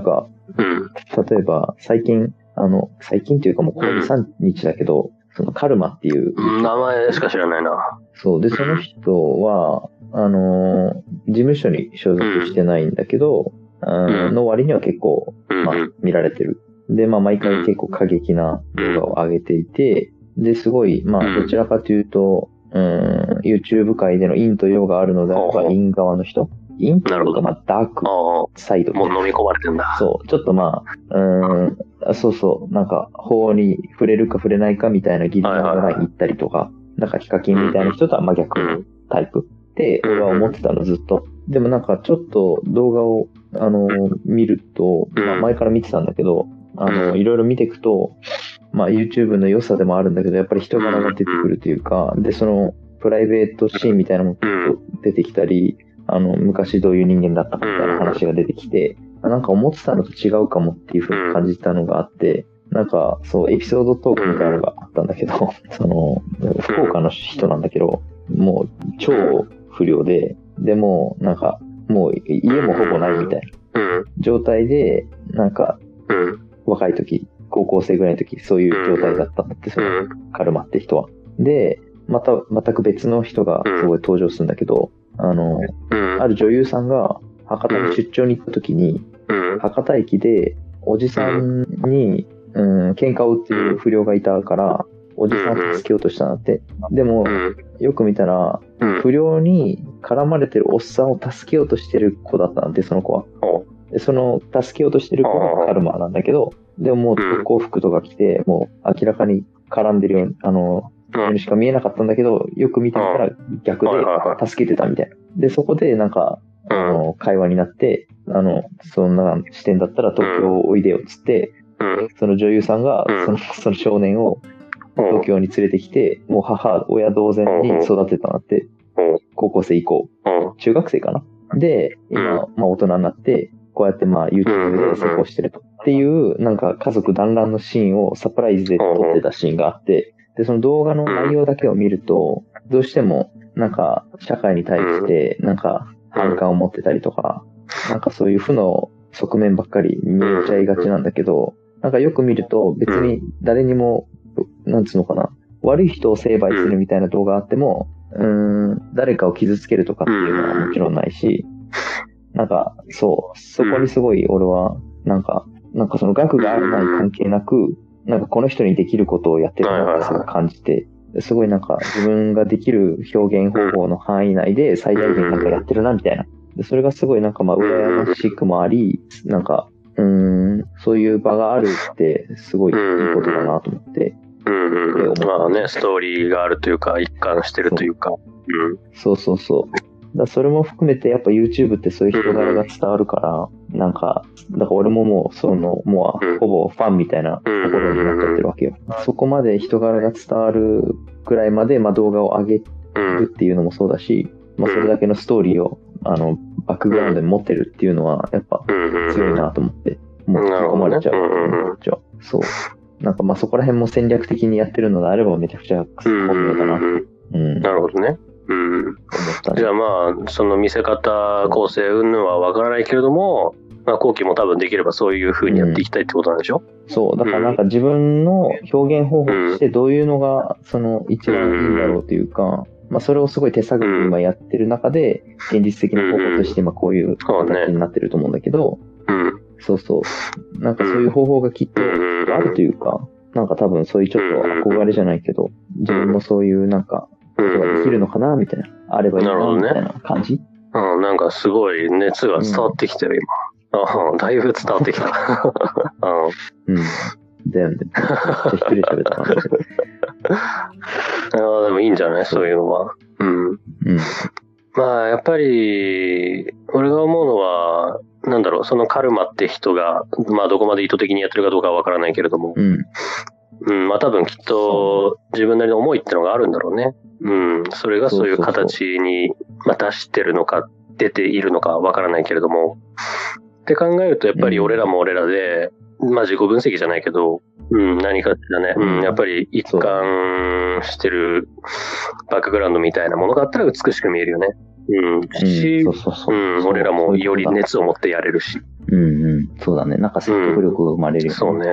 なんか、うん。例えば、最近、あの、最近っていうかもうこの2、3日だけど、そのカルマっていう、名前しか知らないな。そう。で、その人は、あのー事務所に所属してないんだけど、うんの割には結構、うん。まあ、見られてる。で、まあ、毎回結構過激な動画を上げていて、で、すごい、まあ、うんどちらかというと、うん、YouTube 界での陰と陽があるのであれば、陰側の人陰とか、まあ、ダークサイドもう飲み込まれてんだ。そう、ちょっとまあ、うーん、あそうそう、なんか、法に触れるか触れないかみたいなギリギリのライン行ったりとか、なんかヒカキンみたいな人とは真逆。タイプって、俺は思ってたのずっと。でもなんかちょっと動画を、あのー見ると、うんまあ前から見てたんだけど、あのうんいろいろ見ていくと、まあ YouTube の良さでもあるんだけど、やっぱり人柄が出てくるというか、で、その、プライベートシーンみたいなのもうん。出てきたり、あの、昔どういう人間だったかみたいな話が出てきて、あなんか思ってたのと違うかもっていうふうに感じたのがあって、なんか、そう、エピソードトークみたいなのがあったんだけど、その、福岡の人なんだけど、もう超不良で、でも、なんか、もう家もほぼないみたいなうん。状態で、なんか、うん。若い時、高校生ぐらいの時、そういう状態だったんだって、その、カルマって人は。で、また、全く別の人がすごい登場するんだけど、あの、うん。ある女優さんが博多に出張に行った時に、うん。博多駅でおじさんに、うん、喧嘩を売ってる不良がいたから、おじさんを助けようとしたんだって。でもう、ん。よく見たら、うん。不良に絡まれてるおっさんを助けようとしてる子だったんで、その子は。おでその助けようとしてる子がカルマなんだけど、でももう特攻服とか着て、もう明らかに絡んでるように、あの、にしか見えなかったんだけど、よく見てみたら逆で助けてたみたいな。で、そこでなんか、うん。あの、会話になって、あの、そんな視点だったら東京おいでよっつって、うん。その女優さんがうん。その、その少年を東うん。京に連れてきて、もう母、親同然に育てたんだって。うん、高校生以降、うん。中学生かな。で、今、まあ大人になって、こうやってまあ YouTube で成功してると。っていう、なんか家族団らんのシーンをサプライズで撮ってたシーンがあって、で、その動画の内容だけを見ると、どうしても、なんか、社会に対して、なんか、反感を持ってたりとか、なんかそういう負の側面ばっかり見えちゃいがちなんだけど、なんかよく見ると、別に誰にも、なんつうのかな、悪い人を成敗するみたいな動画あっても、うーん、誰かを傷つけるとかっていうのはもちろんないし、なんか、そう、そこにすごい俺は、なんか、なんかその額があるない関係なく、なんかこの人にできることをやってるなってすごい感じて、すごいなんか自分ができる表現方法の範囲内で最大限なんかやってるなみたいな。でそれがすごいなんかまあ羨ましくもあり、なんか、うーん、そういう場があるってすごいいいことだなと思って。うん。うん。まあね、ストーリーがあるというか、一貫してるというか。うん。そうそうそう。だそれも含めてやっぱ YouTube ってそういう人柄が伝わるから、なんか、だから俺ももうその、もうほぼファンみたいなところになっちゃってるわけよ。そこまで人柄が伝わるくらいまで、まあ動画を上げうるん。っていうのもそうだし、まあそれだけのストーリーを、あの、バックグラウンドに持ってるっていうのは、やっぱうん。強いなと思って、もう引き込まれちゃう。ねそう。なんかまあそこら辺も戦略的にやってるのであればめちゃくちゃうん。本名だな、うん。うん、なるほどね。うん。じゃあまあ、その見せ方、構成、云々はわからないけれども、まあ、後期も多分できればそういう風にやっていきたいってことなんでしょ、そう、だからなんか自分の表現方法としてどういうのが、その一番いいんだろうというか、まあそれをすごい手探りで今やってる中で、現実的な方法として今こういう形になってると思うんだけど、うん。そうそう。なんかそういう方法がきっとうん。あるというか、なんか多分そういうちょっと憧れじゃないけど、自分もそういうなんか、ことができるのかな、みたいな。あればいいな、みたいな感じ。うん、なんかすごい熱が伝わってきてる、今。あだいぶ伝わってきた。うん。うん。だよね。めっちゃ一人で喋った。ああ、でもいいんじゃない？そういうのは。うん。うん。まあ、やっぱり、俺が思うのは、なんだろう、そのカルマって人が、まあ、どこまで意図的にやってるかどうかはわからないけれども、うん。うん、まあ、多分きっと、自分なりの思いってのがあるんだろうね。うん、それがそういうそうそうそう形に、まあ、出してるのか、出ているのかわからないけれども、って考えると、やっぱり俺らも俺らで、まあ、自己分析じゃないけど、うん、何かしらね、うん、やっぱり一貫してるバックグラウンドみたいなものがあったら美しく見えるよね。うん、し、そう。ん、俺らもより熱を持ってやれるし。うんうん。そうだね。なんか説得力が生まれるよね。そうね。